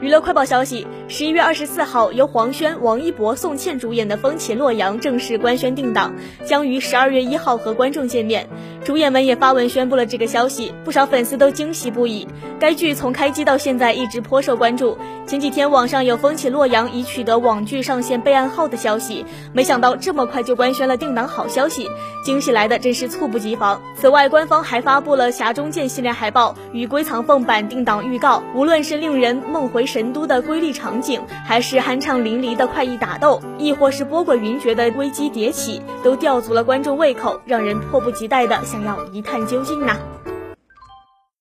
娱乐快报消息：十一月二十四号，由黄轩、王一博、宋茜主演的《风起洛阳》正式官宣定档，将于十二月一号和观众见面。主演们也发文宣布了这个消息，不少粉丝都惊喜不已。该剧从开机到现在一直颇受关注。前几天网上有《风起洛阳》已取得网剧上线备案号的消息，没想到这么快就官宣了定档好消息，惊喜来的真是猝不及防。此外，官方还发布了《侠中剑》系列海报与《归藏凤》版定档预告，无论是令人梦回。神都的瑰丽场景，还是酣畅淋漓的快意打斗，亦或是波滚云谲的危机迭起，都吊足了观众胃口，让人迫不及待的想要一探究竟呢。